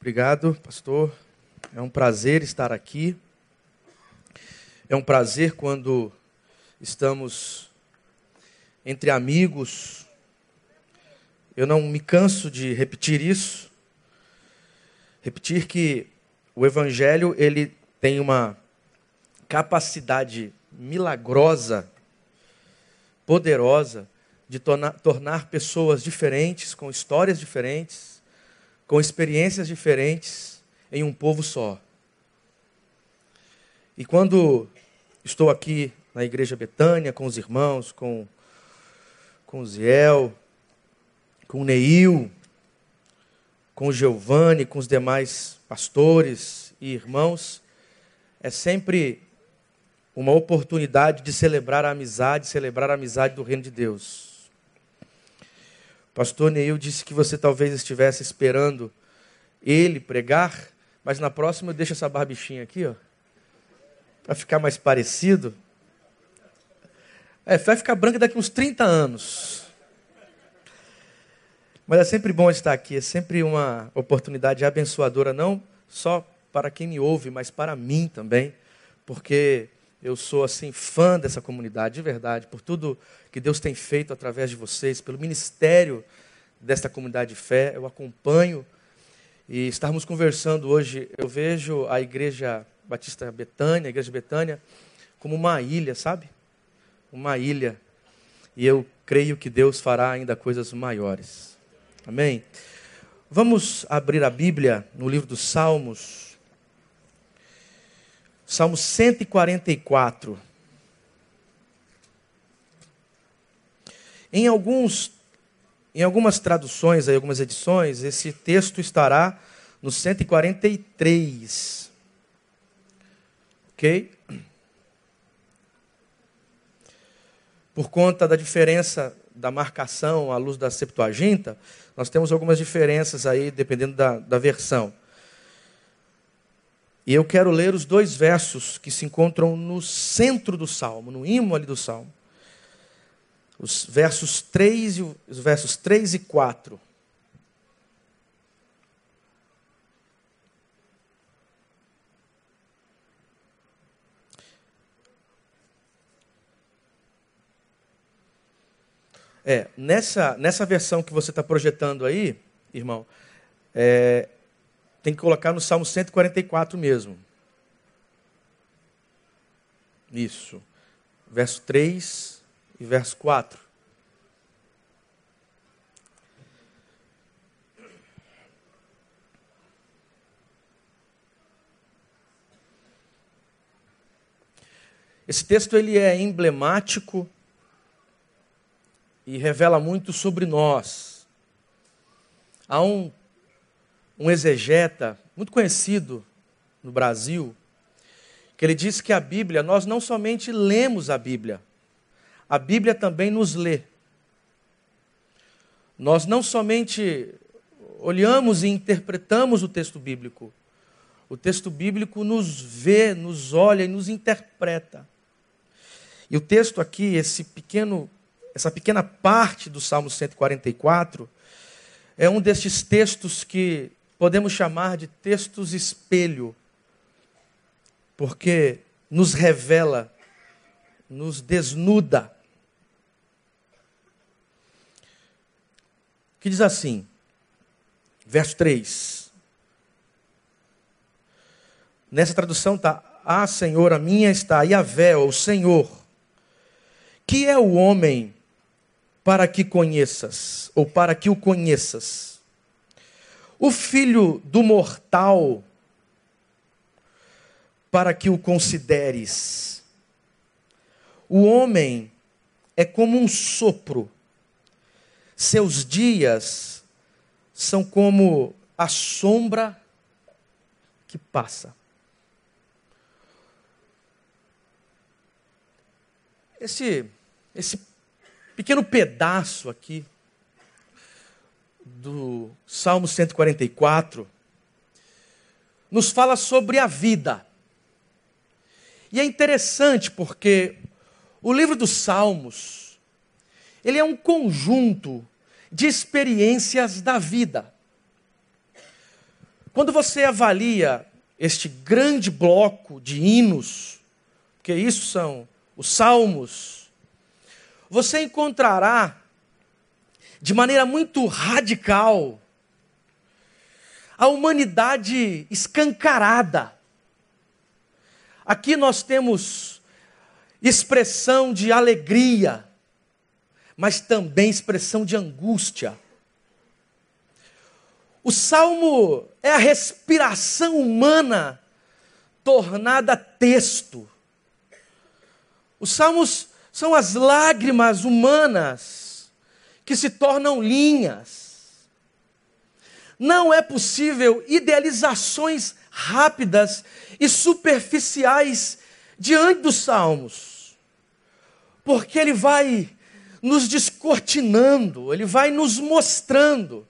Obrigado, pastor. É um prazer estar aqui. É um prazer quando estamos entre amigos. Eu não me canso de repetir isso. Repetir que o evangelho ele tem uma capacidade milagrosa, poderosa de tornar, tornar pessoas diferentes, com histórias diferentes, com experiências diferentes, em um povo só. E quando estou aqui na Igreja Betânia, com os irmãos, com, com o Ziel, com o Neil, com o Giovanni, com os demais pastores e irmãos, é sempre uma oportunidade de celebrar a amizade, celebrar a amizade do reino de Deus. Pastor Neil disse que você talvez estivesse esperando ele pregar, mas na próxima eu deixo essa barbichinha aqui, ó, para ficar mais parecido. É, vai ficar branca daqui uns 30 anos. Mas é sempre bom estar aqui, é sempre uma oportunidade abençoadora, não só para quem me ouve, mas para mim também, porque eu sou assim fã dessa comunidade, de verdade, por tudo que Deus tem feito através de vocês, pelo ministério desta comunidade de fé. Eu acompanho e estarmos conversando hoje. Eu vejo a igreja Batista Betânia, a igreja Betânia, como uma ilha, sabe? Uma ilha. E eu creio que Deus fará ainda coisas maiores. Amém? Vamos abrir a Bíblia no livro dos Salmos. Salmo 144. Em alguns em algumas traduções, em algumas edições, esse texto estará no 143. OK? Por conta da diferença da marcação à luz da Septuaginta, nós temos algumas diferenças aí, dependendo da, da versão. E eu quero ler os dois versos que se encontram no centro do salmo, no imo ali do salmo. Os versos 3 e os versos 3 e 4. É, nessa, nessa versão que você está projetando aí, irmão, é, tem que colocar no Salmo 144 mesmo. Isso. Verso 3 e verso 4. Esse texto ele é emblemático e revela muito sobre nós. Há um um exegeta muito conhecido no Brasil, que ele disse que a Bíblia, nós não somente lemos a Bíblia, a Bíblia também nos lê. Nós não somente olhamos e interpretamos o texto bíblico, o texto bíblico nos vê, nos olha e nos interpreta. E o texto aqui, esse pequeno, essa pequena parte do Salmo 144, é um destes textos que podemos chamar de textos espelho, porque nos revela, nos desnuda. Que diz assim, verso 3. Nessa tradução está: Ah, Senhor, a minha está, Yahvé, o Senhor. Que é o homem para que conheças, ou para que o conheças? O filho do mortal para que o consideres. O homem é como um sopro, seus dias são como a sombra que passa. Esse, esse pequeno pedaço aqui do Salmo 144 nos fala sobre a vida. E é interessante porque o livro dos Salmos, ele é um conjunto de experiências da vida. Quando você avalia este grande bloco de hinos, que isso são os salmos, você encontrará de maneira muito radical a humanidade escancarada. Aqui nós temos expressão de alegria, mas também expressão de angústia. O salmo é a respiração humana tornada texto. Os salmos são as lágrimas humanas que se tornam linhas. Não é possível idealizações rápidas e superficiais diante dos salmos, porque ele vai nos descortinando, ele vai nos mostrando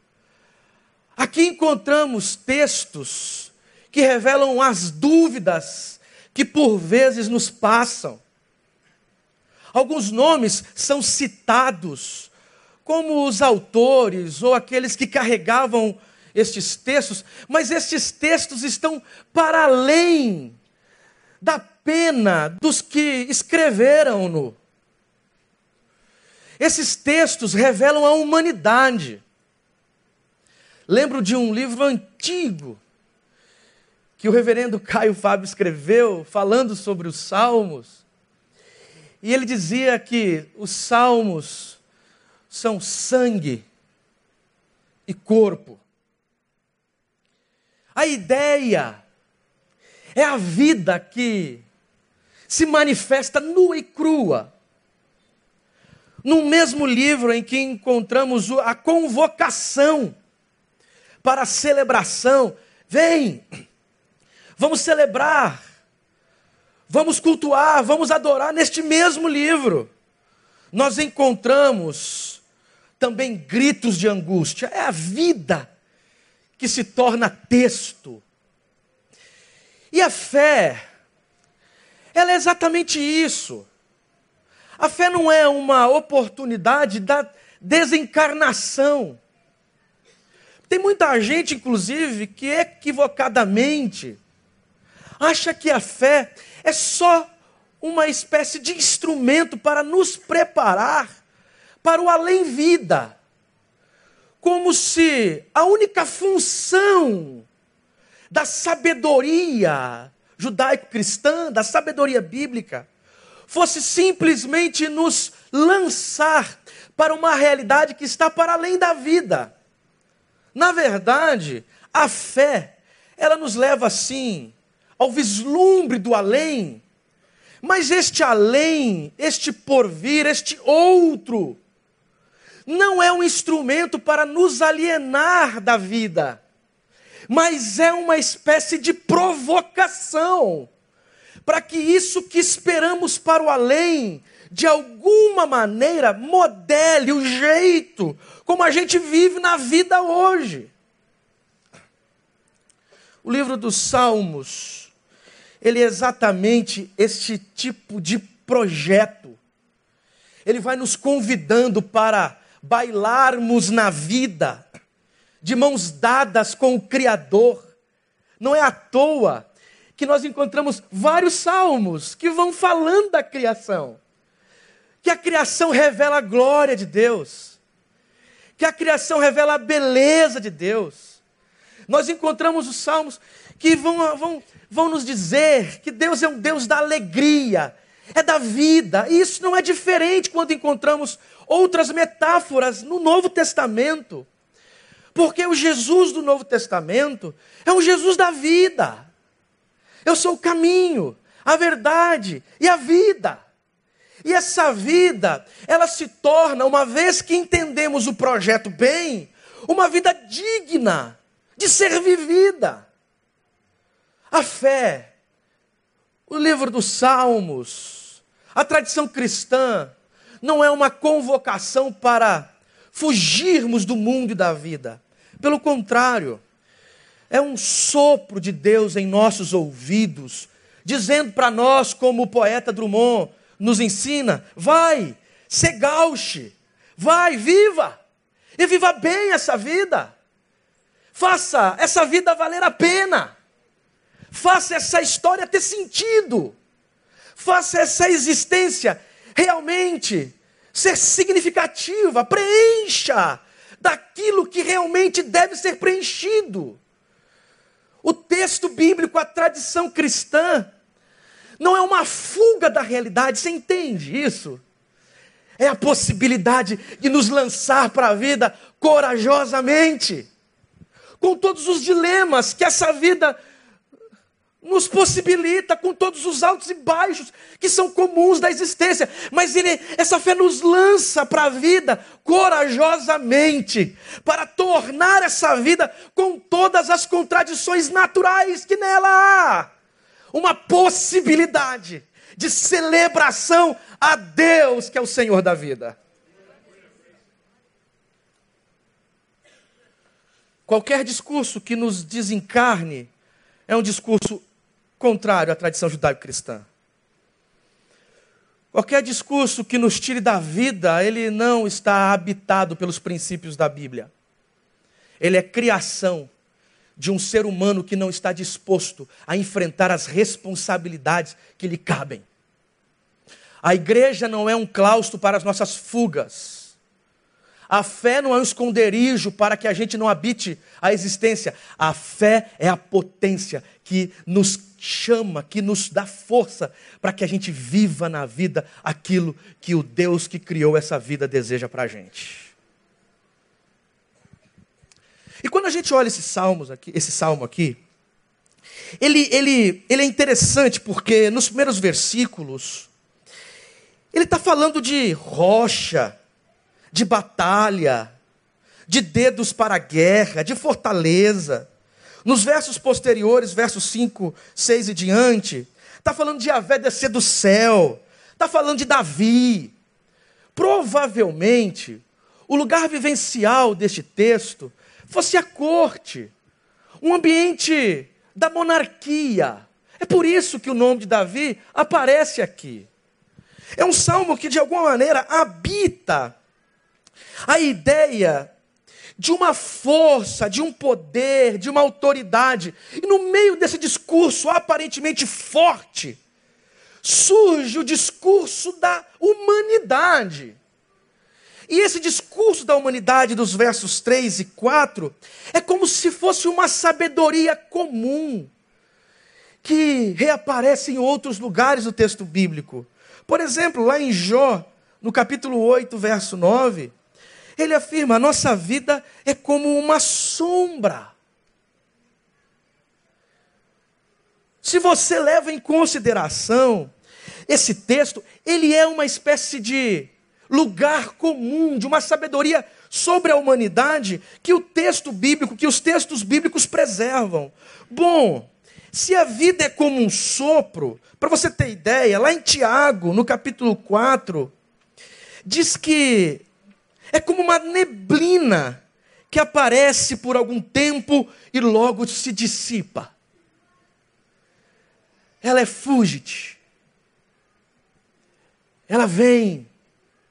Aqui encontramos textos que revelam as dúvidas que por vezes nos passam. Alguns nomes são citados como os autores ou aqueles que carregavam estes textos, mas estes textos estão para além da pena dos que escreveram-no. Esses textos revelam a humanidade. Lembro de um livro antigo que o reverendo Caio Fábio escreveu, falando sobre os salmos. E ele dizia que os salmos são sangue e corpo. A ideia é a vida que se manifesta nua e crua. No mesmo livro em que encontramos a convocação para a celebração. Vem, vamos celebrar, vamos cultuar, vamos adorar neste mesmo livro. Nós encontramos também gritos de angústia, é a vida que se torna texto. E a fé, ela é exatamente isso. A fé não é uma oportunidade da desencarnação. Tem muita gente, inclusive, que equivocadamente acha que a fé é só uma espécie de instrumento para nos preparar para o além-vida. Como se a única função da sabedoria judaico-cristã, da sabedoria bíblica, fosse simplesmente nos lançar para uma realidade que está para além da vida. Na verdade, a fé, ela nos leva assim ao vislumbre do além, mas este além, este porvir, este outro, não é um instrumento para nos alienar da vida, mas é uma espécie de provocação para que isso que esperamos para o além, de alguma maneira, modele o jeito como a gente vive na vida hoje. O livro dos Salmos, ele é exatamente este tipo de projeto. Ele vai nos convidando para bailarmos na vida, de mãos dadas com o Criador. Não é à toa que nós encontramos vários salmos que vão falando da criação. Que a criação revela a glória de Deus que a criação revela a beleza de Deus. Nós encontramos os salmos que vão, vão, vão nos dizer que Deus é um Deus da alegria, é da vida. E isso não é diferente quando encontramos outras metáforas no Novo Testamento. Porque o Jesus do Novo Testamento é um Jesus da vida. Eu sou o caminho, a verdade e a vida. E essa vida, ela se torna, uma vez que entendemos o projeto bem, uma vida digna de ser vivida. A fé, o livro dos Salmos, a tradição cristã, não é uma convocação para fugirmos do mundo e da vida. Pelo contrário, é um sopro de Deus em nossos ouvidos, dizendo para nós, como o poeta Drummond, nos ensina: vai, se gauche, vai, viva, e viva bem essa vida. Faça essa vida valer a pena. Faça essa história ter sentido. Faça essa existência realmente ser significativa. Preencha daquilo que realmente deve ser preenchido. O texto bíblico, a tradição cristã, não é uma fuga da realidade, você entende isso? É a possibilidade de nos lançar para a vida corajosamente, com todos os dilemas que essa vida nos possibilita, com todos os altos e baixos que são comuns da existência, mas ele, essa fé nos lança para a vida corajosamente, para tornar essa vida com todas as contradições naturais que nela há uma possibilidade de celebração a Deus, que é o Senhor da vida. Qualquer discurso que nos desencarne é um discurso contrário à tradição judaico-cristã. Qualquer discurso que nos tire da vida, ele não está habitado pelos princípios da Bíblia. Ele é criação de um ser humano que não está disposto a enfrentar as responsabilidades que lhe cabem. A igreja não é um claustro para as nossas fugas. A fé não é um esconderijo para que a gente não habite a existência. A fé é a potência que nos chama, que nos dá força para que a gente viva na vida aquilo que o Deus que criou essa vida deseja para a gente. E quando a gente olha esses salmos aqui, esse salmo aqui, ele, ele, ele é interessante porque nos primeiros versículos, ele está falando de rocha, de batalha, de dedos para a guerra, de fortaleza. Nos versos posteriores, versos 5, 6 e diante, está falando de Avé descer do céu, está falando de Davi. Provavelmente, o lugar vivencial deste texto fosse a corte, um ambiente da monarquia. É por isso que o nome de Davi aparece aqui. É um salmo que, de alguma maneira, habita a ideia de uma força, de um poder, de uma autoridade. E no meio desse discurso aparentemente forte, surge o discurso da humanidade. E esse discurso da humanidade dos versos 3 e 4 é como se fosse uma sabedoria comum que reaparece em outros lugares do texto bíblico. Por exemplo, lá em Jó, no capítulo 8, verso 9, ele afirma: a nossa vida é como uma sombra. Se você leva em consideração esse texto, ele é uma espécie de lugar comum, de uma sabedoria sobre a humanidade que o texto bíblico, que os textos bíblicos preservam. Bom, se a vida é como um sopro, para você ter ideia, lá em Tiago, no capítulo 4, diz que é como uma neblina que aparece por algum tempo e logo se dissipa. Ela é fugite. Ela vem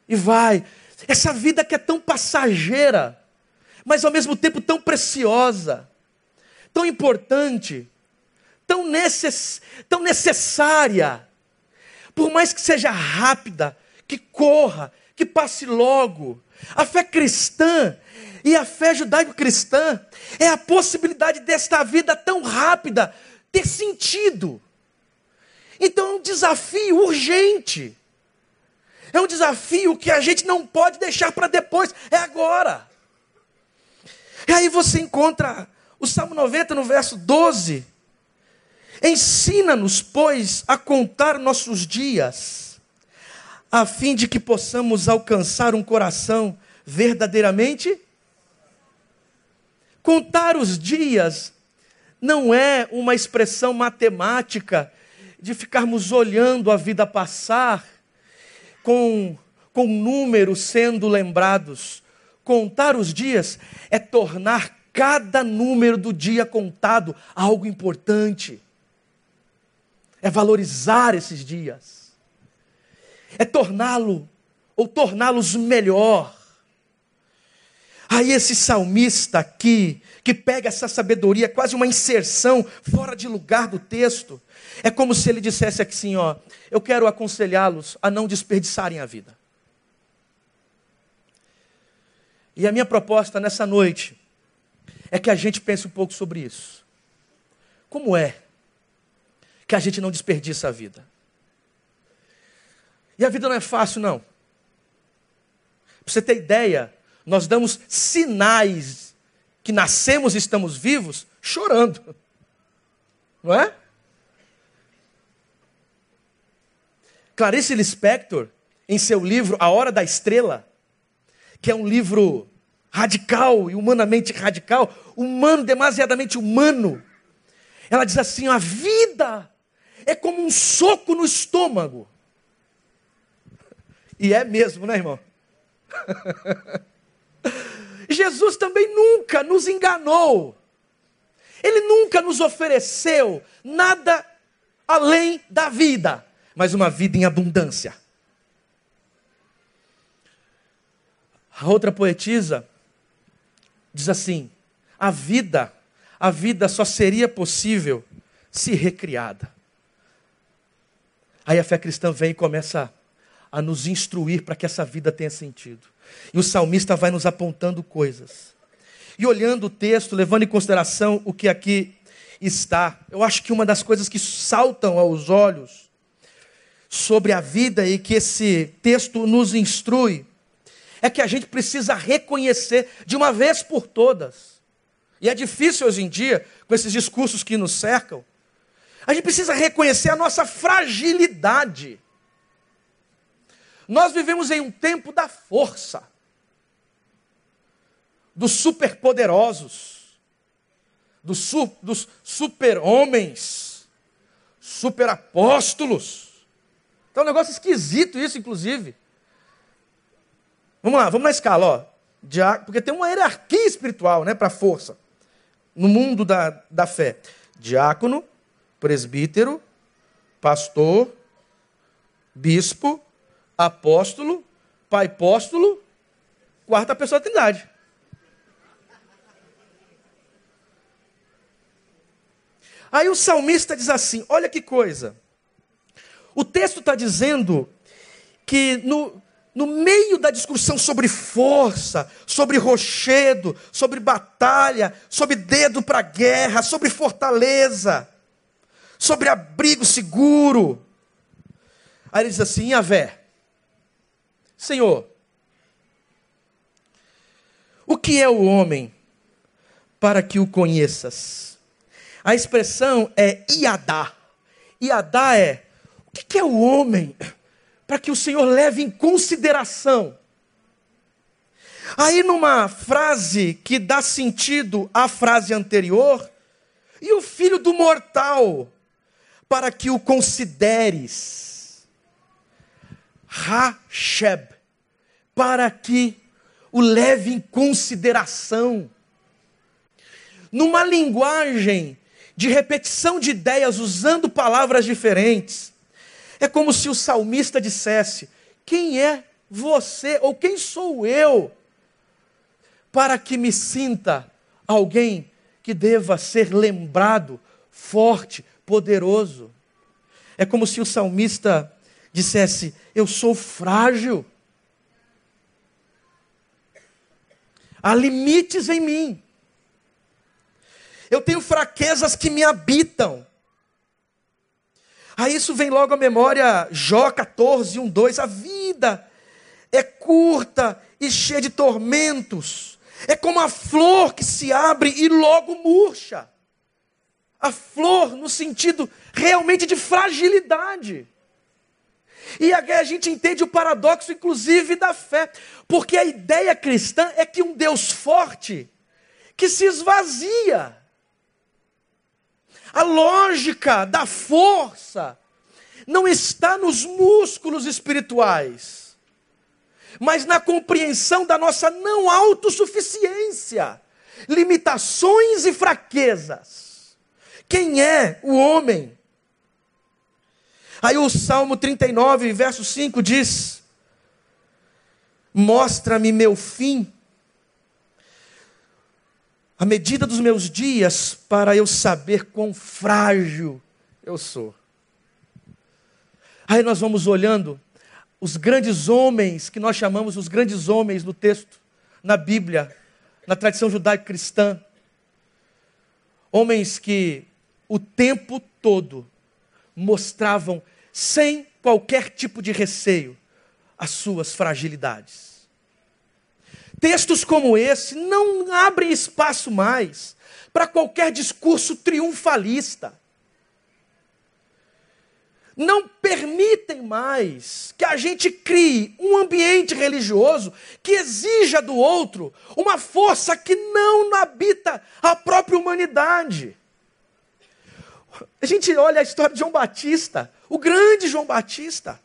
e vai. Essa vida que é tão passageira, mas ao mesmo tempo tão preciosa, tão importante, tão, necess, tão necessária, por mais que seja rápida, que corra, que passe logo. A fé cristã e a fé judaico-cristã é a possibilidade desta vida tão rápida ter sentido. Então é um desafio urgente. É um desafio que a gente não pode deixar para depois, é agora. E aí você encontra o Salmo 90 no verso 12. Ensina-nos, pois, a contar nossos dias, a fim de que possamos alcançar um coração verdadeiramente. Contar os dias não é uma expressão matemática de ficarmos olhando a vida passar com, com números sendo lembrados. Contar os dias é tornar cada número do dia contado algo importante. É valorizar esses dias. É torná-lo ou torná-los melhor. Aí esse salmista aqui, que pega essa sabedoria, quase uma inserção fora de lugar do texto, é como se ele dissesse assim, ó, eu quero aconselhá-los a não desperdiçarem a vida. E a minha proposta nessa noite é que a gente pense um pouco sobre isso. Como é que a gente não desperdiça a vida? E a vida não é fácil, não. Para você ter ideia, nós damos sinais que nascemos e estamos vivos chorando. Não é? Clarice Lispector, em seu livro A Hora da Estrela, que é um livro radical e humanamente radical, humano, demasiadamente humano, ela diz assim: a vida é como um soco no estômago. E é mesmo, né, irmão? Jesus também nunca nos enganou. Ele nunca nos ofereceu nada além da vida, mas uma vida em abundância. A outra poetisa diz assim: a vida, a vida só seria possível se recriada. Aí a fé cristã vem e começa a nos instruir para que essa vida tenha sentido. E o salmista vai nos apontando coisas. E olhando o texto, levando em consideração o que aqui está, eu acho que uma das coisas que saltam aos olhos sobre a vida e que esse texto nos instrui é que a gente precisa reconhecer de uma vez por todas. E é difícil hoje em dia, com esses discursos que nos cercam, a gente precisa reconhecer a nossa fragilidade. Nós vivemos em um tempo da força, dos superpoderosos, dos, su, dos super-homens, super-apóstolos. Então é um negócio esquisito isso, inclusive. Vamos lá, vamos na escala, ó. Porque tem uma hierarquia espiritual, né, para força. No mundo da, da fé. Diácono, presbítero, pastor, bispo, apóstolo, pai apóstolo, quarta pessoa da Trindade. Aí o salmista diz assim: olha que coisa. O texto está dizendo que no, no meio da discussão sobre força, sobre rochedo, sobre batalha, sobre dedo para guerra, sobre fortaleza, sobre abrigo seguro. Aí ele diz assim: Yahvé, Senhor, o que é o homem para que o conheças? A expressão é iadá. Iadá é o que é o homem para que o Senhor leve em consideração. Aí, numa frase que dá sentido à frase anterior, e o filho do mortal, para que o consideres. Hasheb, para que o leve em consideração. Numa linguagem de repetição de ideias, usando palavras diferentes. É como se o salmista dissesse: Quem é você ou quem sou eu para que me sinta alguém que deva ser lembrado, forte, poderoso? É como se o salmista dissesse: Eu sou frágil. Há limites em mim. Eu tenho fraquezas que me habitam. Aí isso vem logo à memória, Jó 14, 1, 2. A vida é curta e cheia de tormentos. É como a flor que se abre e logo murcha. A flor no sentido realmente de fragilidade. E a gente entende o paradoxo, inclusive, da fé. Porque a ideia cristã é que um Deus forte, que se esvazia, a lógica da força não está nos músculos espirituais, mas na compreensão da nossa não autossuficiência, limitações e fraquezas. Quem é o homem? Aí o Salmo 39, verso 5 diz: Mostra-me meu fim, a medida dos meus dias para eu saber quão frágil eu sou. Aí nós vamos olhando os grandes homens, que nós chamamos os grandes homens no texto, na Bíblia, na tradição judaico-cristã. Homens que o tempo todo mostravam, sem qualquer tipo de receio, as suas fragilidades. Textos como esse não abrem espaço mais para qualquer discurso triunfalista. Não permitem mais que a gente crie um ambiente religioso que exija do outro uma força que não habita a própria humanidade. A gente olha a história de João Batista, o grande João Batista.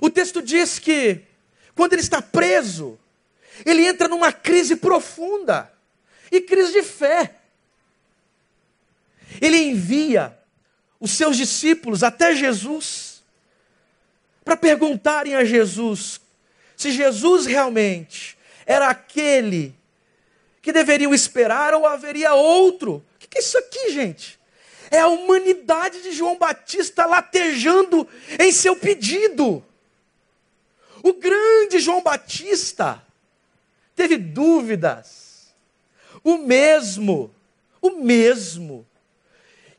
O texto diz que quando ele está preso, ele entra numa crise profunda e crise de fé. Ele envia os seus discípulos até Jesus para perguntarem a Jesus se Jesus realmente era aquele que deveriam esperar ou haveria outro. Que é isso aqui, gente? É a humanidade de João Batista latejando em seu pedido. O grande João Batista teve dúvidas. O mesmo, o mesmo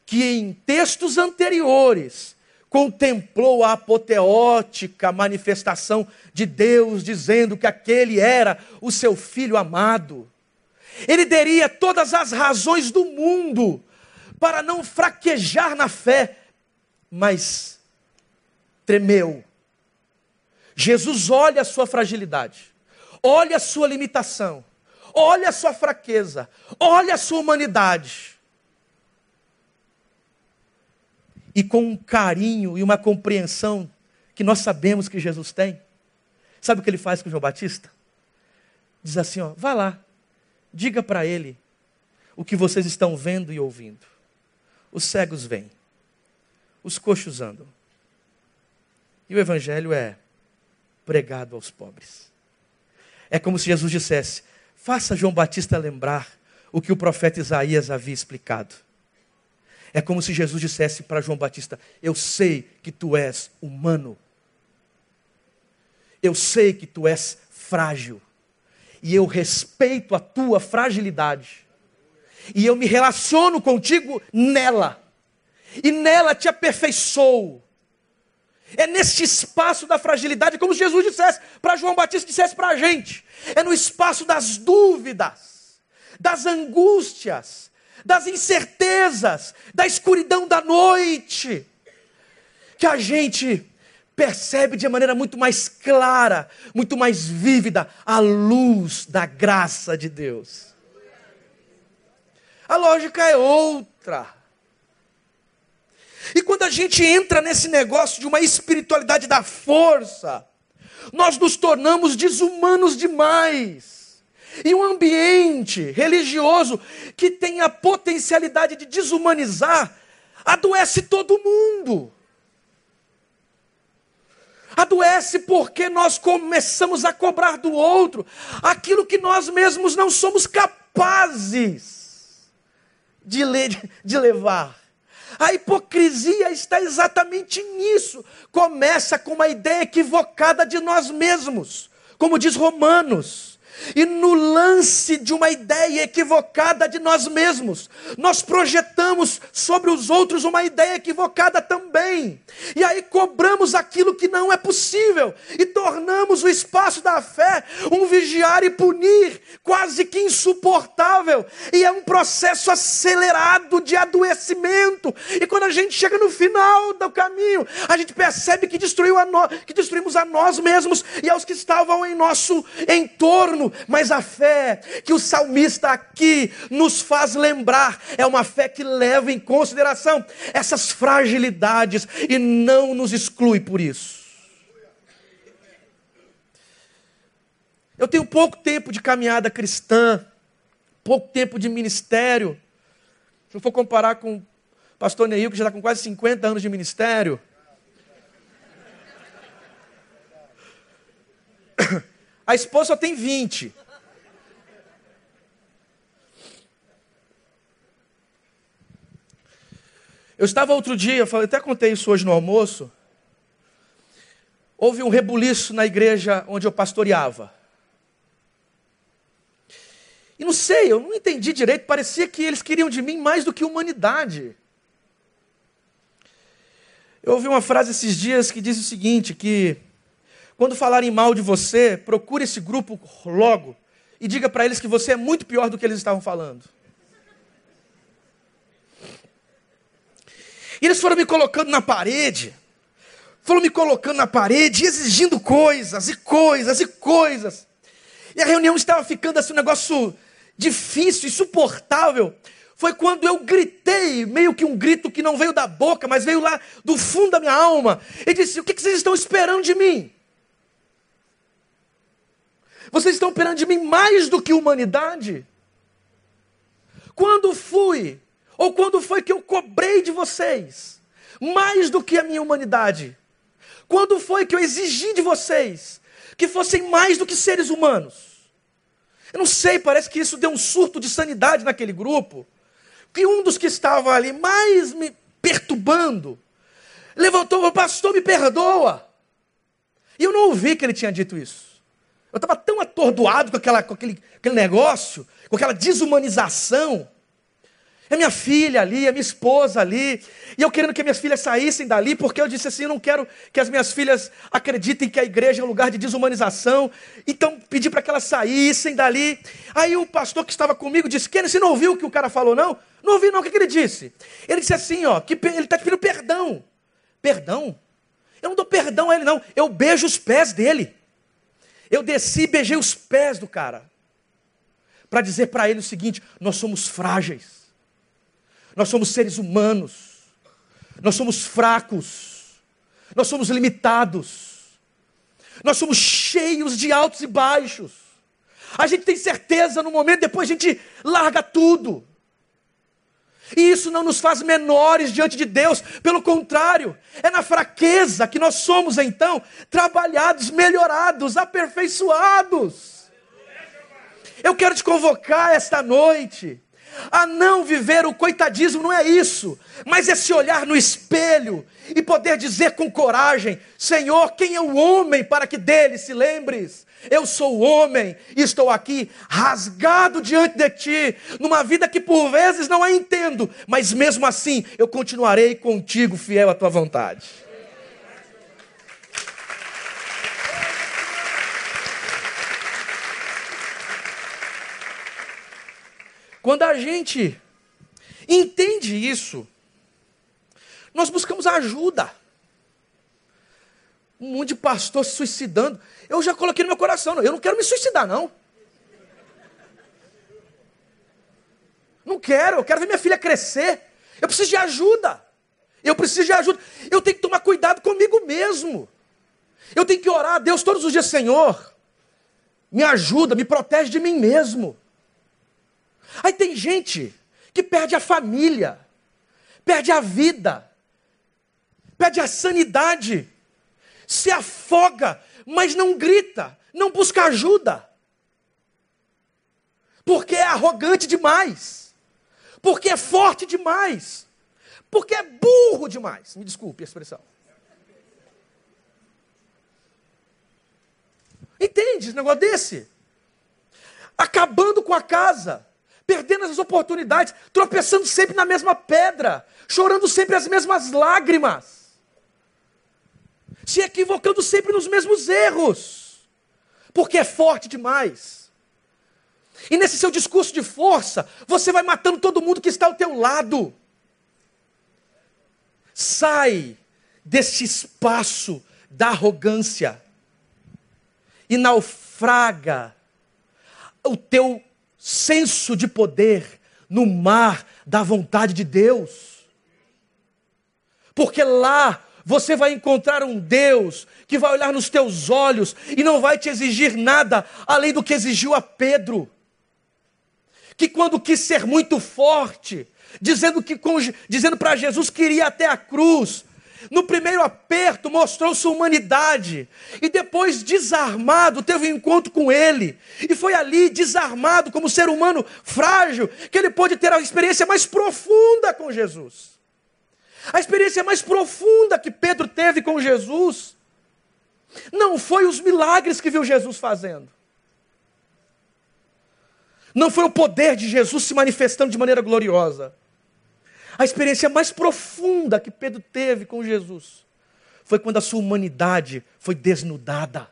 que em textos anteriores contemplou a apoteótica manifestação de Deus, dizendo que aquele era o seu filho amado. Ele teria todas as razões do mundo para não fraquejar na fé, mas tremeu Jesus olha a sua fragilidade, olha a sua limitação, olha a sua fraqueza, olha a sua humanidade. E com um carinho e uma compreensão que nós sabemos que Jesus tem, sabe o que ele faz com João Batista? Diz assim: ó, vá lá, diga para ele o que vocês estão vendo e ouvindo. Os cegos vêm, os coxos andam. E o evangelho é pregado aos pobres. É como se Jesus dissesse: faça João Batista lembrar o que o profeta Isaías havia explicado. É como se Jesus dissesse para João Batista: Eu sei que tu és humano. Eu sei que tu és frágil. E eu respeito a tua fragilidade. E eu me relaciono contigo nela. E nela te aperfeiçoo. É neste espaço da fragilidade, como Jesus dissesse, para João Batista dissesse para a gente. É no espaço das dúvidas, das angústias, das incertezas, da escuridão da noite, que a gente percebe de maneira muito mais clara, muito mais vívida, a luz da graça de Deus. A lógica é outra. E quando a gente entra nesse negócio de uma espiritualidade da força, nós nos tornamos desumanos demais. E um ambiente religioso que tem a potencialidade de desumanizar, adoece todo mundo. Adoece porque nós começamos a cobrar do outro aquilo que nós mesmos não somos capazes de, de levar. A hipocrisia está exatamente nisso. Começa com uma ideia equivocada de nós mesmos, como diz Romanos e no lance de uma ideia equivocada de nós mesmos, nós projetamos sobre os outros uma ideia equivocada também. E aí cobramos aquilo que não é possível e tornamos o espaço da fé um vigiar e punir quase que insuportável. E é um processo acelerado de adoecimento. E quando a gente chega no final do caminho, a gente percebe que, destruiu a no... que destruímos a nós mesmos e aos que estavam em nosso entorno mas a fé que o salmista aqui nos faz lembrar é uma fé que leva em consideração essas fragilidades e não nos exclui por isso. Eu tenho pouco tempo de caminhada cristã, pouco tempo de ministério. Se eu for comparar com o pastor Neil, que já está com quase 50 anos de ministério. A esposa só tem 20. Eu estava outro dia, eu falei, até contei isso hoje no almoço. Houve um rebuliço na igreja onde eu pastoreava. E não sei, eu não entendi direito, parecia que eles queriam de mim mais do que humanidade. Eu ouvi uma frase esses dias que diz o seguinte, que quando falarem mal de você, procure esse grupo logo e diga para eles que você é muito pior do que eles estavam falando. E eles foram me colocando na parede, foram me colocando na parede, exigindo coisas e coisas e coisas. E a reunião estava ficando assim um negócio difícil, insuportável, foi quando eu gritei, meio que um grito que não veio da boca, mas veio lá do fundo da minha alma, e disse: O que vocês estão esperando de mim? Vocês estão esperando de mim mais do que humanidade? Quando fui, ou quando foi que eu cobrei de vocês, mais do que a minha humanidade? Quando foi que eu exigi de vocês que fossem mais do que seres humanos? Eu não sei, parece que isso deu um surto de sanidade naquele grupo. Que um dos que estavam ali mais me perturbando levantou e falou: Pastor, me perdoa. E eu não ouvi que ele tinha dito isso. Eu estava tão atordoado com, aquela, com aquele, aquele negócio, com aquela desumanização. É minha filha ali, é minha esposa ali. E eu querendo que minhas filhas saíssem dali, porque eu disse assim: eu não quero que as minhas filhas acreditem que a igreja é um lugar de desumanização. Então pedi para que elas saíssem dali. Aí o pastor que estava comigo disse: Kenny, você não ouviu o que o cara falou, não? Não ouvi, não. O que, que ele disse? Ele disse assim: ó, que ele está te pedindo perdão. Perdão? Eu não dou perdão a ele, não. Eu beijo os pés dele. Eu desci e beijei os pés do cara. Para dizer para ele o seguinte: nós somos frágeis. Nós somos seres humanos. Nós somos fracos. Nós somos limitados. Nós somos cheios de altos e baixos. A gente tem certeza no momento, depois a gente larga tudo. E isso não nos faz menores diante de Deus, pelo contrário, é na fraqueza que nós somos então trabalhados, melhorados, aperfeiçoados. Eu quero te convocar esta noite a não viver o coitadismo não é isso, mas é se olhar no espelho e poder dizer com coragem: Senhor, quem é o homem para que dele se lembres? Eu sou homem e estou aqui rasgado diante de ti, numa vida que por vezes não a entendo, mas mesmo assim eu continuarei contigo fiel à tua vontade. Quando a gente entende isso, nós buscamos ajuda. Um monte de pastor se suicidando. Eu já coloquei no meu coração, eu não quero me suicidar, não. Não quero, eu quero ver minha filha crescer. Eu preciso de ajuda. Eu preciso de ajuda. Eu tenho que tomar cuidado comigo mesmo. Eu tenho que orar a Deus todos os dias, Senhor. Me ajuda, me protege de mim mesmo. Aí tem gente que perde a família, perde a vida, perde a sanidade, se afoga, mas não grita, não busca ajuda. Porque é arrogante demais, porque é forte demais, porque é burro demais. Me desculpe a expressão. Entende esse negócio desse? Acabando com a casa perdendo as oportunidades, tropeçando sempre na mesma pedra, chorando sempre as mesmas lágrimas, se equivocando sempre nos mesmos erros, porque é forte demais. E nesse seu discurso de força, você vai matando todo mundo que está ao teu lado. Sai desse espaço da arrogância e naufraga o teu senso de poder no mar da vontade de Deus. Porque lá você vai encontrar um Deus que vai olhar nos teus olhos e não vai te exigir nada além do que exigiu a Pedro. Que quando quis ser muito forte, dizendo que dizendo para Jesus que iria até a cruz, no primeiro aperto mostrou sua humanidade e depois desarmado teve um encontro com ele. E foi ali desarmado como ser humano frágil que ele pôde ter a experiência mais profunda com Jesus. A experiência mais profunda que Pedro teve com Jesus não foi os milagres que viu Jesus fazendo. Não foi o poder de Jesus se manifestando de maneira gloriosa. A experiência mais profunda que Pedro teve com Jesus foi quando a sua humanidade foi desnudada.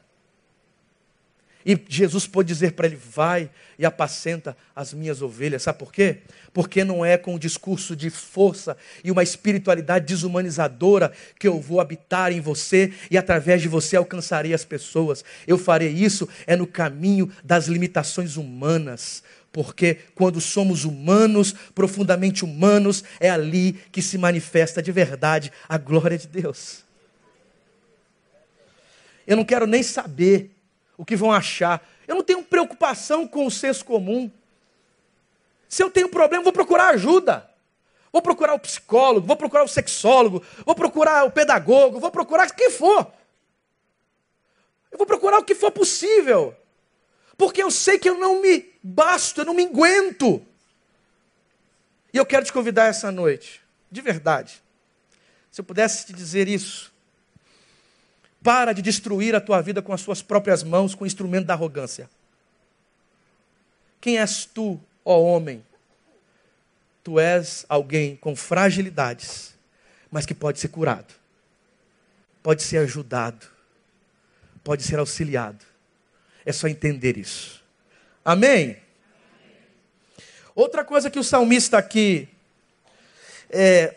E Jesus pôde dizer para ele: Vai e apacenta as minhas ovelhas. Sabe por quê? Porque não é com um discurso de força e uma espiritualidade desumanizadora que eu vou habitar em você e através de você alcançarei as pessoas. Eu farei isso é no caminho das limitações humanas. Porque quando somos humanos, profundamente humanos, é ali que se manifesta de verdade a glória de Deus. Eu não quero nem saber o que vão achar. Eu não tenho preocupação com o senso comum. Se eu tenho problema, vou procurar ajuda. Vou procurar o psicólogo, vou procurar o sexólogo, vou procurar o pedagogo, vou procurar quem for. Eu vou procurar o que for possível. Porque eu sei que eu não me basto, eu não me aguento. E eu quero te convidar essa noite, de verdade. Se eu pudesse te dizer isso, para de destruir a tua vida com as suas próprias mãos, com o instrumento da arrogância. Quem és tu, ó homem? Tu és alguém com fragilidades, mas que pode ser curado, pode ser ajudado, pode ser auxiliado. É só entender isso. Amém? Outra coisa que o salmista aqui é,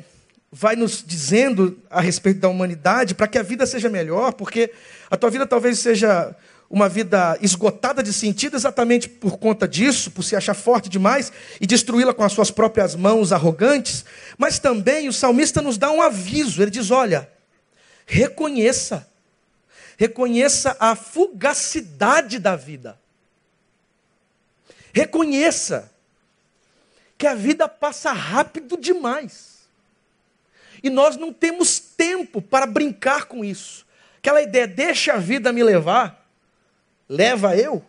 vai nos dizendo a respeito da humanidade para que a vida seja melhor, porque a tua vida talvez seja uma vida esgotada de sentido exatamente por conta disso, por se achar forte demais e destruí-la com as suas próprias mãos arrogantes, mas também o salmista nos dá um aviso, ele diz: olha, reconheça, reconheça a fugacidade da vida, reconheça que a vida passa rápido demais. E nós não temos tempo para brincar com isso. Aquela ideia, deixa a vida me levar, leva eu.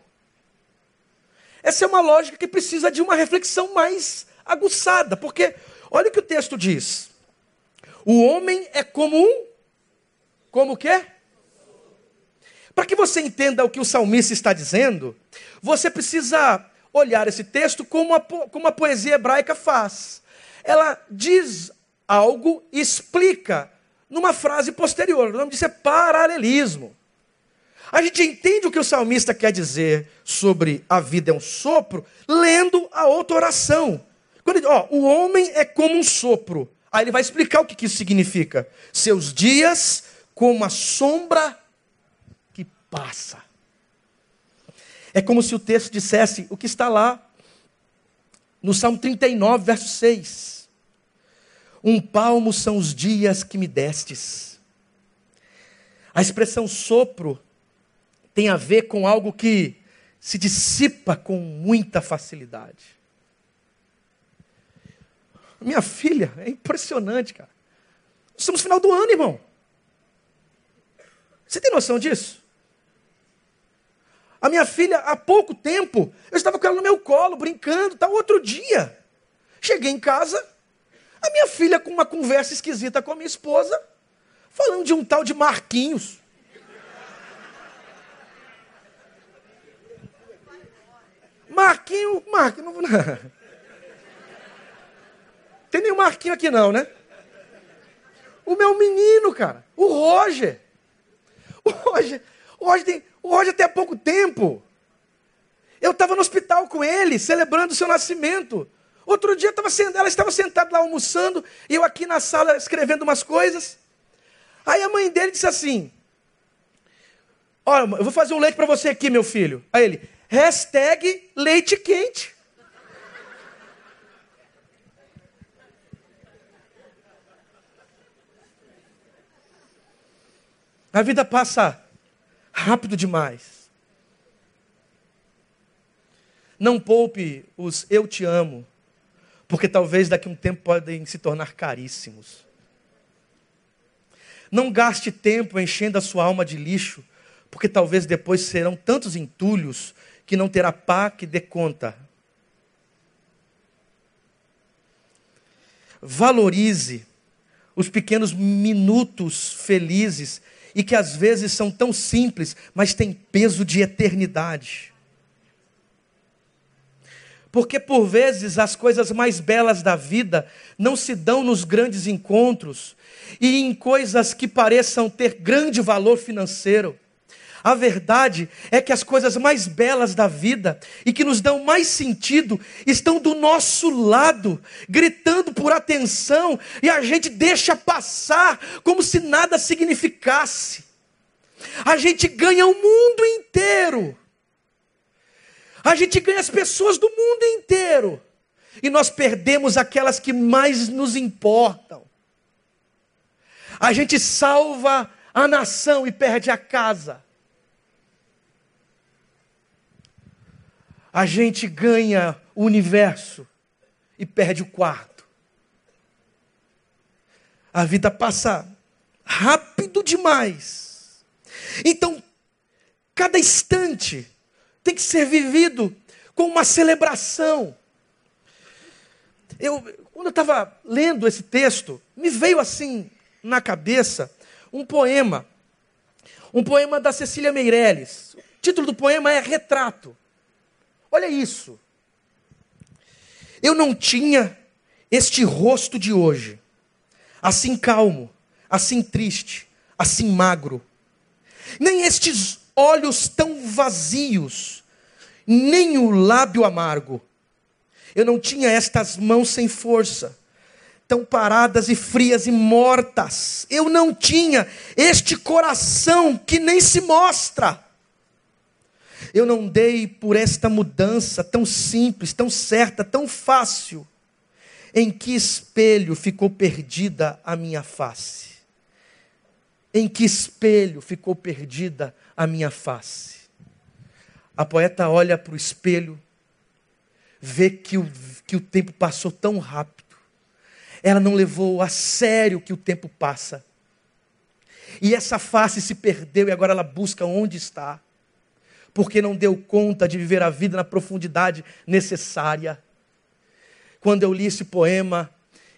Essa é uma lógica que precisa de uma reflexão mais aguçada, porque olha o que o texto diz. O homem é como um como quê? Para que você entenda o que o salmista está dizendo, você precisa olhar esse texto como a, como a poesia hebraica faz. Ela diz algo explica numa frase posterior. O nome disso é paralelismo. A gente entende o que o salmista quer dizer sobre a vida é um sopro, lendo a outra oração. Quando ele diz, ó, o homem é como um sopro. Aí ele vai explicar o que isso significa. Seus dias como a sombra que passa. É como se o texto dissesse o que está lá no Salmo 39, verso 6. Um palmo são os dias que me destes. A expressão sopro tem a ver com algo que se dissipa com muita facilidade. Minha filha, é impressionante, cara. Estamos no final do ano, irmão. Você tem noção disso? A minha filha, há pouco tempo, eu estava com ela no meu colo, brincando, tá outro dia. Cheguei em casa, a minha filha com uma conversa esquisita com a minha esposa, falando de um tal de Marquinhos. Marquinho, Marquinho, não, não. Tem nenhum Marquinho aqui não, né? O meu menino, cara, o Roger. O Roger, o Roger, tem, o Roger até há pouco tempo. Eu estava no hospital com ele, celebrando o seu nascimento. Outro dia ela estava sentada lá almoçando, e eu aqui na sala escrevendo umas coisas. Aí a mãe dele disse assim: Olha, eu vou fazer um leite para você aqui, meu filho. Aí ele, hashtag leite quente. A vida passa rápido demais. Não poupe os eu te amo porque talvez daqui a um tempo podem se tornar caríssimos. Não gaste tempo enchendo a sua alma de lixo, porque talvez depois serão tantos entulhos que não terá pá que dê conta. Valorize os pequenos minutos felizes e que às vezes são tão simples, mas têm peso de eternidade. Porque por vezes as coisas mais belas da vida não se dão nos grandes encontros e em coisas que pareçam ter grande valor financeiro. A verdade é que as coisas mais belas da vida e que nos dão mais sentido estão do nosso lado, gritando por atenção, e a gente deixa passar como se nada significasse. A gente ganha o mundo inteiro, a gente ganha as pessoas do mundo inteiro, e nós perdemos aquelas que mais nos importam. A gente salva a nação e perde a casa. a gente ganha o universo e perde o quarto. A vida passa rápido demais. Então, cada instante tem que ser vivido com uma celebração. Eu, quando eu estava lendo esse texto, me veio assim na cabeça um poema, um poema da Cecília Meirelles. O título do poema é Retrato. Olha isso. Eu não tinha este rosto de hoje, assim calmo, assim triste, assim magro, nem estes olhos tão vazios, nem o lábio amargo. Eu não tinha estas mãos sem força, tão paradas e frias e mortas. Eu não tinha este coração que nem se mostra eu não dei por esta mudança tão simples, tão certa, tão fácil. Em que espelho ficou perdida a minha face? Em que espelho ficou perdida a minha face? A poeta olha para o espelho, vê que o, que o tempo passou tão rápido. Ela não levou a sério que o tempo passa. E essa face se perdeu e agora ela busca onde está porque não deu conta de viver a vida na profundidade necessária. Quando eu li esse poema,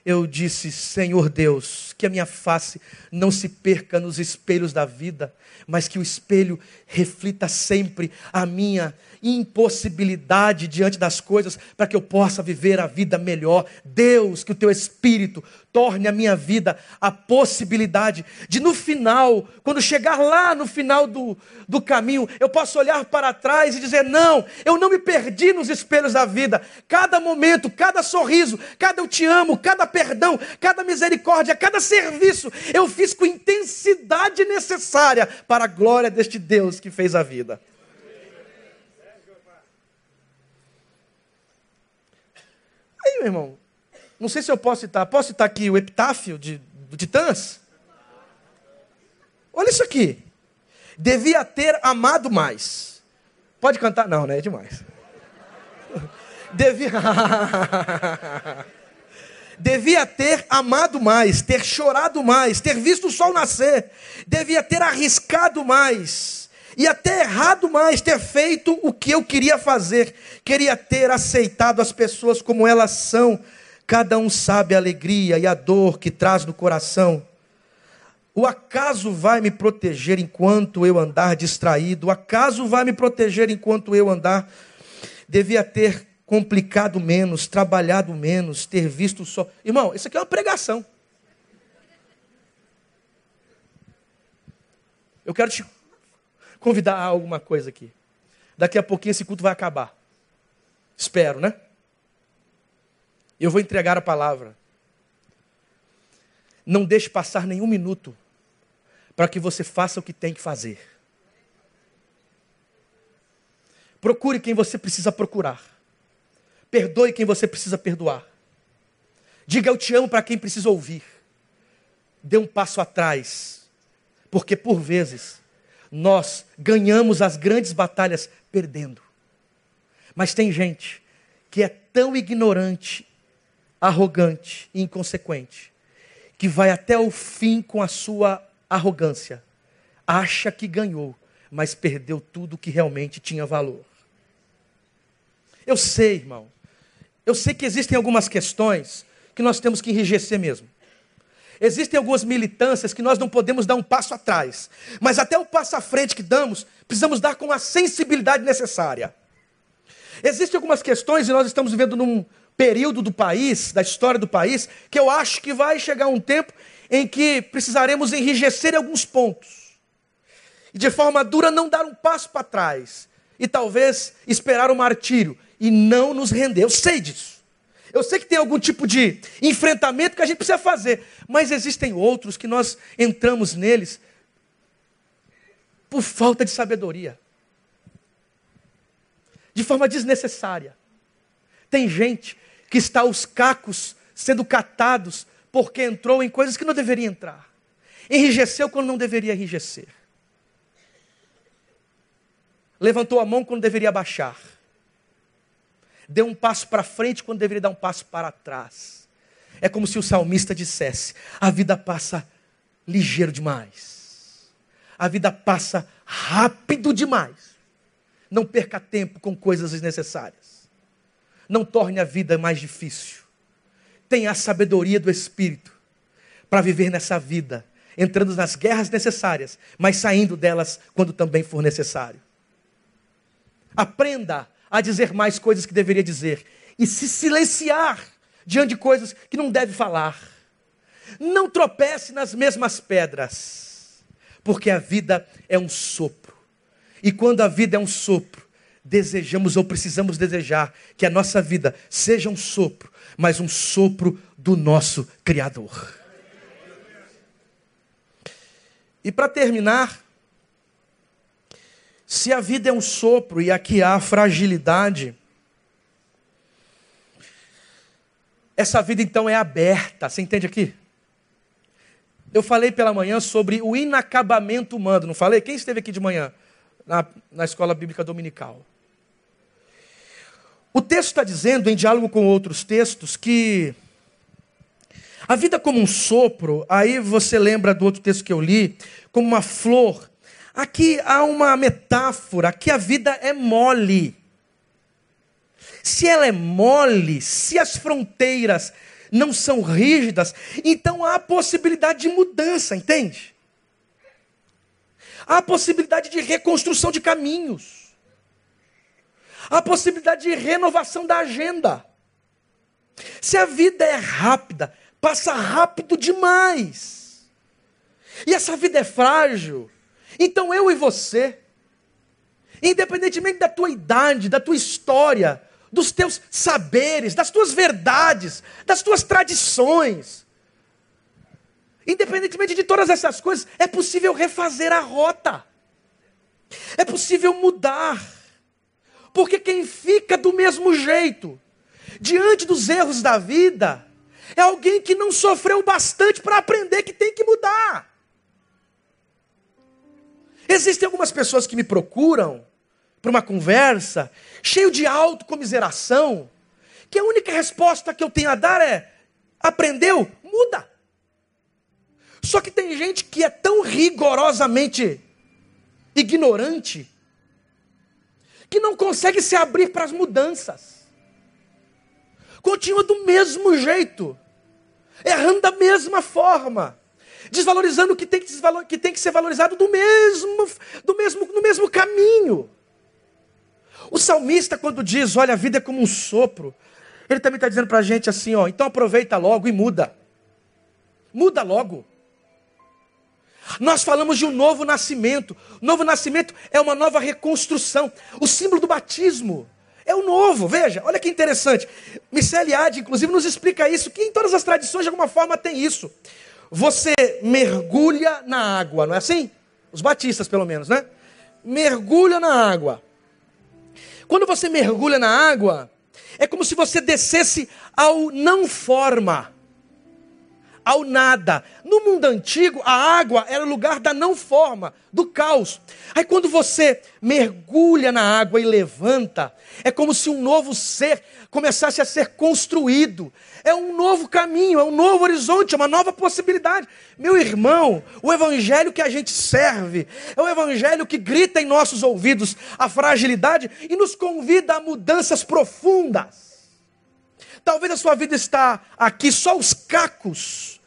eu disse: Senhor Deus, que a minha face não se perca nos espelhos da vida, mas que o espelho reflita sempre a minha impossibilidade diante das coisas, para que eu possa viver a vida melhor. Deus, que o teu Espírito torne a minha vida a possibilidade de, no final, quando chegar lá no final do, do caminho, eu possa olhar para trás e dizer: Não, eu não me perdi nos espelhos da vida. Cada momento, cada sorriso, cada eu te amo, cada perdão, cada misericórdia, cada serviço, eu fiz com intensidade necessária para a glória deste Deus que fez a vida. Aí, meu irmão, não sei se eu posso citar. Posso citar aqui o epitáfio de, de Titãs? Olha isso aqui. Devia ter amado mais. Pode cantar? Não, né? É demais. Devia. devia ter amado mais, ter chorado mais, ter visto o sol nascer, devia ter arriscado mais, e até errado mais, ter feito o que eu queria fazer, queria ter aceitado as pessoas como elas são, cada um sabe a alegria e a dor que traz no coração. O acaso vai me proteger enquanto eu andar distraído? O acaso vai me proteger enquanto eu andar? Devia ter complicado menos, trabalhado menos, ter visto só. Irmão, isso aqui é uma pregação. Eu quero te convidar a alguma coisa aqui. Daqui a pouquinho esse culto vai acabar. Espero, né? Eu vou entregar a palavra. Não deixe passar nenhum minuto para que você faça o que tem que fazer. Procure quem você precisa procurar. Perdoe quem você precisa perdoar. Diga eu te amo para quem precisa ouvir. Dê um passo atrás. Porque por vezes nós ganhamos as grandes batalhas perdendo. Mas tem gente que é tão ignorante, arrogante e inconsequente, que vai até o fim com a sua arrogância. Acha que ganhou, mas perdeu tudo que realmente tinha valor. Eu sei, irmão, eu sei que existem algumas questões que nós temos que enrijecer mesmo. Existem algumas militâncias que nós não podemos dar um passo atrás, mas até o passo à frente que damos, precisamos dar com a sensibilidade necessária. Existem algumas questões, e nós estamos vivendo num período do país, da história do país, que eu acho que vai chegar um tempo em que precisaremos enrijecer alguns pontos. E de forma dura não dar um passo para trás. E talvez esperar o martírio e não nos render. Eu sei disso. Eu sei que tem algum tipo de enfrentamento que a gente precisa fazer, mas existem outros que nós entramos neles por falta de sabedoria, de forma desnecessária. Tem gente que está aos cacos sendo catados porque entrou em coisas que não deveria entrar, enrijeceu quando não deveria enrijecer, levantou a mão quando deveria baixar deu um passo para frente quando deveria dar um passo para trás. É como se o salmista dissesse: a vida passa ligeiro demais, a vida passa rápido demais. Não perca tempo com coisas desnecessárias. Não torne a vida mais difícil. Tenha a sabedoria do Espírito para viver nessa vida, entrando nas guerras necessárias, mas saindo delas quando também for necessário. Aprenda a dizer mais coisas que deveria dizer e se silenciar diante de coisas que não deve falar. Não tropece nas mesmas pedras, porque a vida é um sopro. E quando a vida é um sopro, desejamos ou precisamos desejar que a nossa vida seja um sopro, mas um sopro do nosso Criador. E para terminar, se a vida é um sopro e aqui há fragilidade, essa vida então é aberta, você entende aqui? Eu falei pela manhã sobre o inacabamento humano, não falei? Quem esteve aqui de manhã na, na escola bíblica dominical? O texto está dizendo, em diálogo com outros textos, que a vida como um sopro, aí você lembra do outro texto que eu li, como uma flor Aqui há uma metáfora que a vida é mole. Se ela é mole, se as fronteiras não são rígidas, então há possibilidade de mudança, entende? Há possibilidade de reconstrução de caminhos. Há possibilidade de renovação da agenda. Se a vida é rápida, passa rápido demais. E essa vida é frágil. Então eu e você, independentemente da tua idade, da tua história, dos teus saberes, das tuas verdades, das tuas tradições, independentemente de todas essas coisas, é possível refazer a rota, é possível mudar, porque quem fica do mesmo jeito, diante dos erros da vida, é alguém que não sofreu bastante para aprender que tem que mudar. Existem algumas pessoas que me procuram para uma conversa, cheio de autocomiseração, que a única resposta que eu tenho a dar é: aprendeu? Muda. Só que tem gente que é tão rigorosamente ignorante que não consegue se abrir para as mudanças. Continua do mesmo jeito, errando da mesma forma desvalorizando o que tem que, que, tem que ser valorizado do mesmo, do mesmo, no mesmo caminho. O salmista, quando diz, olha, a vida é como um sopro, ele também está dizendo para a gente assim, ó, então aproveita logo e muda. Muda logo. Nós falamos de um novo nascimento. Novo nascimento é uma nova reconstrução. O símbolo do batismo é o novo. Veja, olha que interessante. Michel inclusive, nos explica isso, que em todas as tradições, de alguma forma, tem isso você mergulha na água, não é assim? Os batistas, pelo menos, né? Mergulha na água. Quando você mergulha na água, é como se você descesse ao não forma, ao nada. No mundo antigo, a água era lugar da não forma, do caos. Aí quando você mergulha na água e levanta, é como se um novo ser começasse a ser construído. É um novo caminho, é um novo horizonte, é uma nova possibilidade. Meu irmão, o evangelho que a gente serve é o evangelho que grita em nossos ouvidos a fragilidade e nos convida a mudanças profundas. Talvez a sua vida está aqui só os cacos,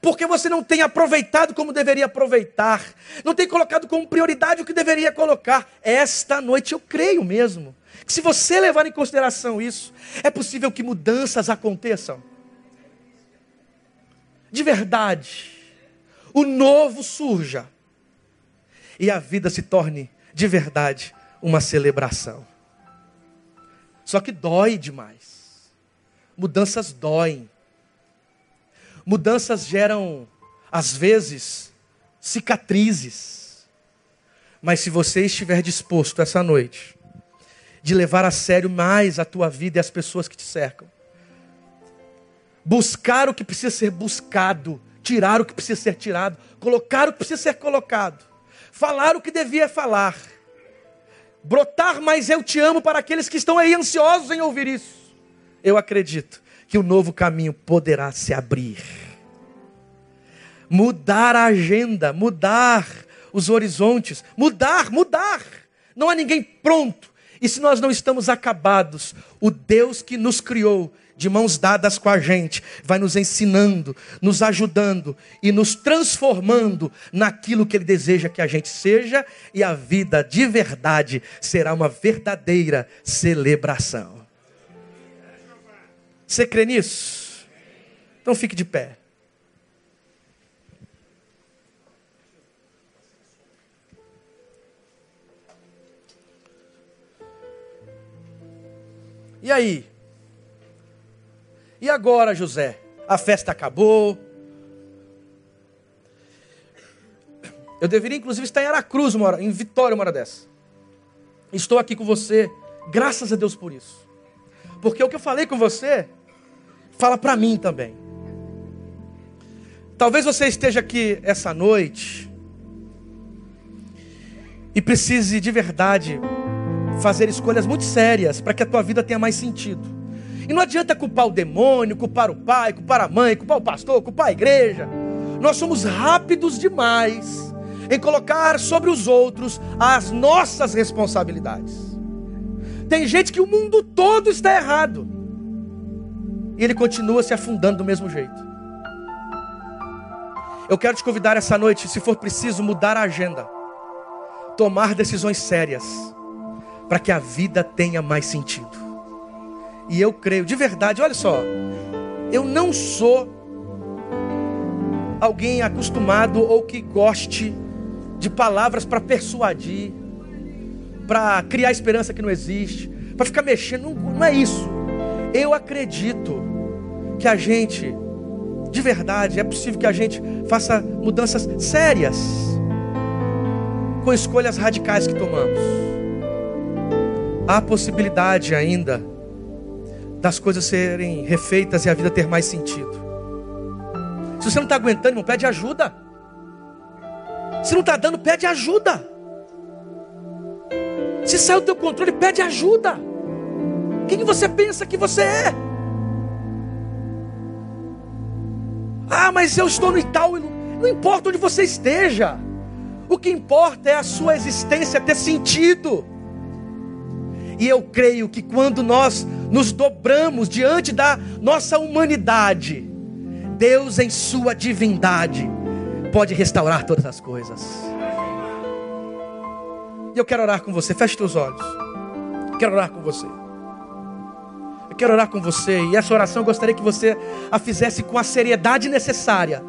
porque você não tem aproveitado como deveria aproveitar, não tem colocado como prioridade o que deveria colocar. Esta noite eu creio mesmo que se você levar em consideração isso, é possível que mudanças aconteçam. De verdade, o novo surja e a vida se torne de verdade uma celebração. Só que dói demais. Mudanças doem. Mudanças geram, às vezes, cicatrizes. Mas se você estiver disposto essa noite de levar a sério mais a tua vida e as pessoas que te cercam, buscar o que precisa ser buscado, tirar o que precisa ser tirado, colocar o que precisa ser colocado, falar o que devia falar, brotar mais eu te amo para aqueles que estão aí ansiosos em ouvir isso. Eu acredito que o novo caminho poderá se abrir. Mudar a agenda, mudar os horizontes, mudar, mudar. Não há ninguém pronto. E se nós não estamos acabados, o Deus que nos criou, de mãos dadas com a gente, vai nos ensinando, nos ajudando e nos transformando naquilo que Ele deseja que a gente seja, e a vida de verdade será uma verdadeira celebração. Você crê nisso? Então fique de pé. E aí? E agora, José? A festa acabou. Eu deveria, inclusive, estar em Aracruz, uma hora, em Vitória, uma hora dessa. Estou aqui com você, graças a Deus por isso. Porque o que eu falei com você fala para mim também. Talvez você esteja aqui essa noite e precise de verdade fazer escolhas muito sérias para que a tua vida tenha mais sentido. E não adianta culpar o demônio, culpar o pai, culpar a mãe, culpar o pastor, culpar a igreja. Nós somos rápidos demais em colocar sobre os outros as nossas responsabilidades. Tem gente que o mundo todo está errado e ele continua se afundando do mesmo jeito. Eu quero te convidar essa noite, se for preciso, mudar a agenda, tomar decisões sérias, para que a vida tenha mais sentido. E eu creio, de verdade, olha só, eu não sou alguém acostumado ou que goste de palavras para persuadir, para criar esperança que não existe, para ficar mexendo, não, não é isso. Eu acredito que a gente, de verdade, é possível que a gente faça mudanças sérias com escolhas radicais que tomamos. Há possibilidade ainda das coisas serem refeitas e a vida ter mais sentido. Se você não está aguentando, irmão, pede ajuda. Se não está dando, pede ajuda. Se sai do teu controle, pede ajuda. Quem você pensa que você é? Ah, mas eu estou no Itaú. Não importa onde você esteja. O que importa é a sua existência ter sentido. E eu creio que quando nós nos dobramos diante da nossa humanidade, Deus, em Sua divindade, pode restaurar todas as coisas. E eu quero orar com você. Feche os olhos. Quero orar com você. Eu quero orar com você e essa oração eu gostaria que você a fizesse com a seriedade necessária,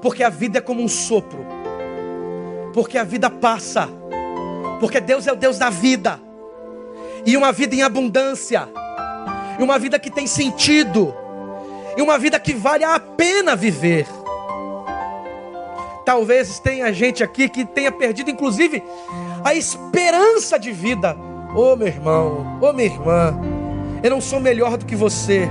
porque a vida é como um sopro, porque a vida passa, porque Deus é o Deus da vida, e uma vida em abundância, e uma vida que tem sentido, e uma vida que vale a pena viver. Talvez tenha gente aqui que tenha perdido, inclusive, a esperança de vida. Ô oh, meu irmão, ô oh, minha irmã, eu não sou melhor do que você,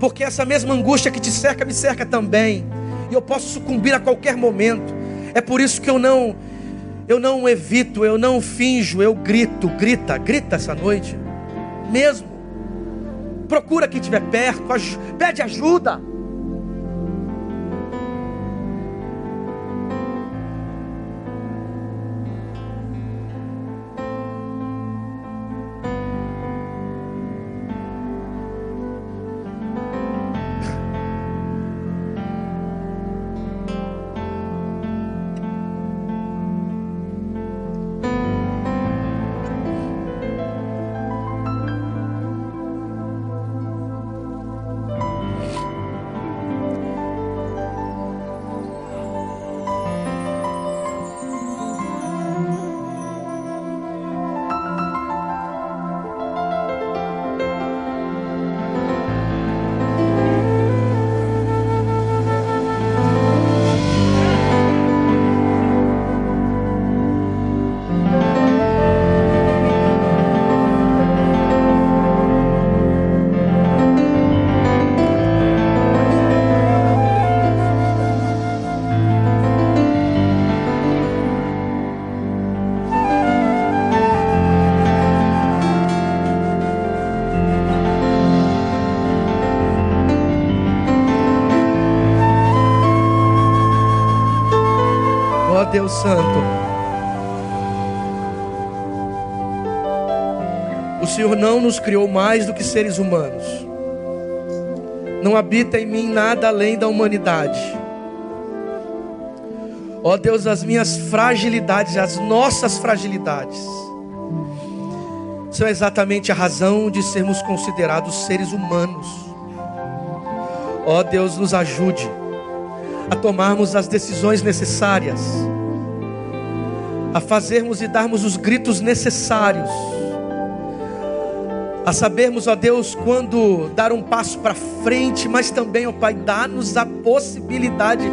porque essa mesma angústia que te cerca me cerca também, e eu posso sucumbir a qualquer momento. É por isso que eu não eu não evito, eu não finjo, eu grito, grita, grita essa noite. Mesmo. Procura quem estiver perto, pede ajuda. Santo. O Senhor não nos criou mais do que seres humanos. Não habita em mim nada além da humanidade. Ó oh Deus, as minhas fragilidades, as nossas fragilidades, são exatamente a razão de sermos considerados seres humanos. Ó oh Deus, nos ajude a tomarmos as decisões necessárias, a fazermos e darmos os gritos necessários a sabermos, ó Deus, quando dar um passo para frente, mas também, ó Pai, dá-nos a possibilidade,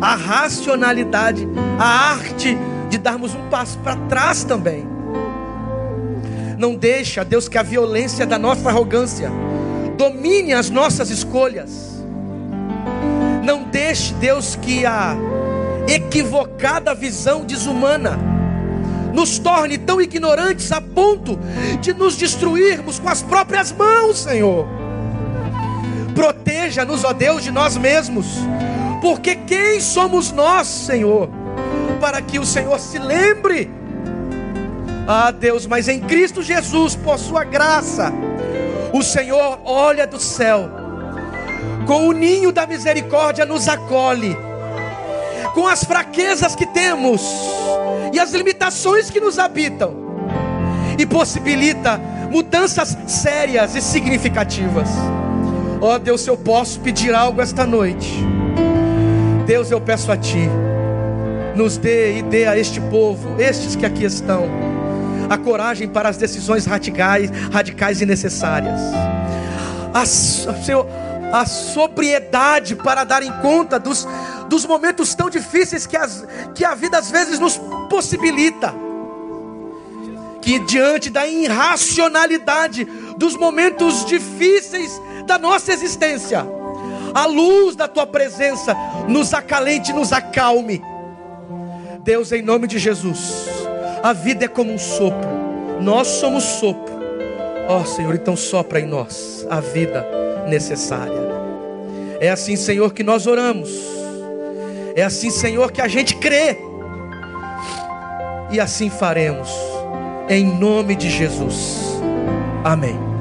a racionalidade, a arte de darmos um passo para trás também. Não deixa, Deus, que a violência da nossa arrogância domine as nossas escolhas. Não deixe, Deus, que a equivocada visão desumana nos torne tão ignorantes a ponto de nos destruirmos com as próprias mãos, Senhor. Proteja-nos, ó Deus, de nós mesmos, porque quem somos nós, Senhor, para que o Senhor se lembre? Ah, Deus, mas em Cristo Jesus, por Sua graça, o Senhor olha do céu, com o ninho da misericórdia nos acolhe, com as fraquezas que temos, e as limitações que nos habitam, e possibilita mudanças sérias e significativas. Ó oh, Deus, se eu posso pedir algo esta noite, Deus, eu peço a Ti, nos dê e dê a este povo, estes que aqui estão, a coragem para as decisões radicais, radicais e necessárias. A, Senhor, a sobriedade para darem conta dos, dos momentos tão difíceis que, as, que a vida às vezes nos possibilita. Que diante da irracionalidade dos momentos difíceis da nossa existência, a luz da tua presença nos acalente, nos acalme. Deus, em nome de Jesus, a vida é como um sopro, nós somos sopro. Ó oh, Senhor, então sopra em nós a vida necessária. É assim, Senhor, que nós oramos é assim, Senhor, que a gente crê. E assim faremos. Em nome de Jesus. Amém.